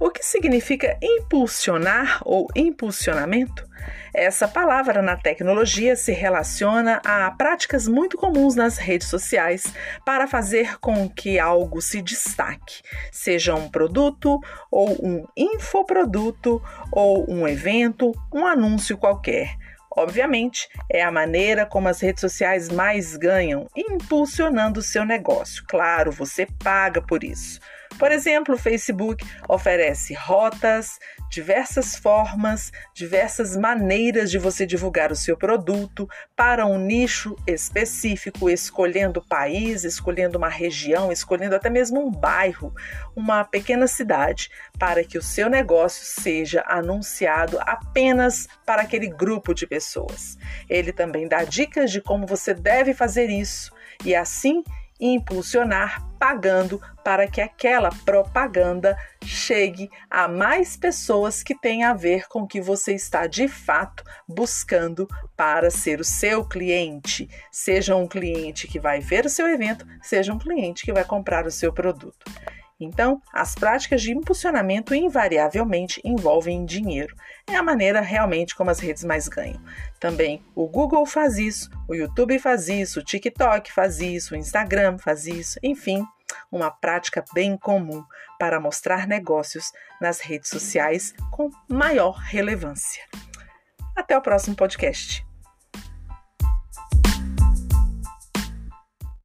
O que significa impulsionar ou impulsionamento? Essa palavra na tecnologia se relaciona a práticas muito comuns nas redes sociais para fazer com que algo se destaque, seja um produto ou um infoproduto ou um evento, um anúncio qualquer. Obviamente, é a maneira como as redes sociais mais ganham, impulsionando o seu negócio. Claro, você paga por isso. Por exemplo, o Facebook oferece rotas, diversas formas, diversas maneiras de você divulgar o seu produto para um nicho específico, escolhendo país, escolhendo uma região, escolhendo até mesmo um bairro, uma pequena cidade, para que o seu negócio seja anunciado apenas para aquele grupo de pessoas. Ele também dá dicas de como você deve fazer isso e assim impulsionar pagando para que aquela propaganda chegue a mais pessoas que têm a ver com o que você está de fato buscando para ser o seu cliente. Seja um cliente que vai ver o seu evento, seja um cliente que vai comprar o seu produto. Então, as práticas de impulsionamento invariavelmente envolvem dinheiro. É a maneira realmente como as redes mais ganham. Também o Google faz isso, o YouTube faz isso, o TikTok faz isso, o Instagram faz isso, enfim, uma prática bem comum para mostrar negócios nas redes sociais com maior relevância. Até o próximo podcast.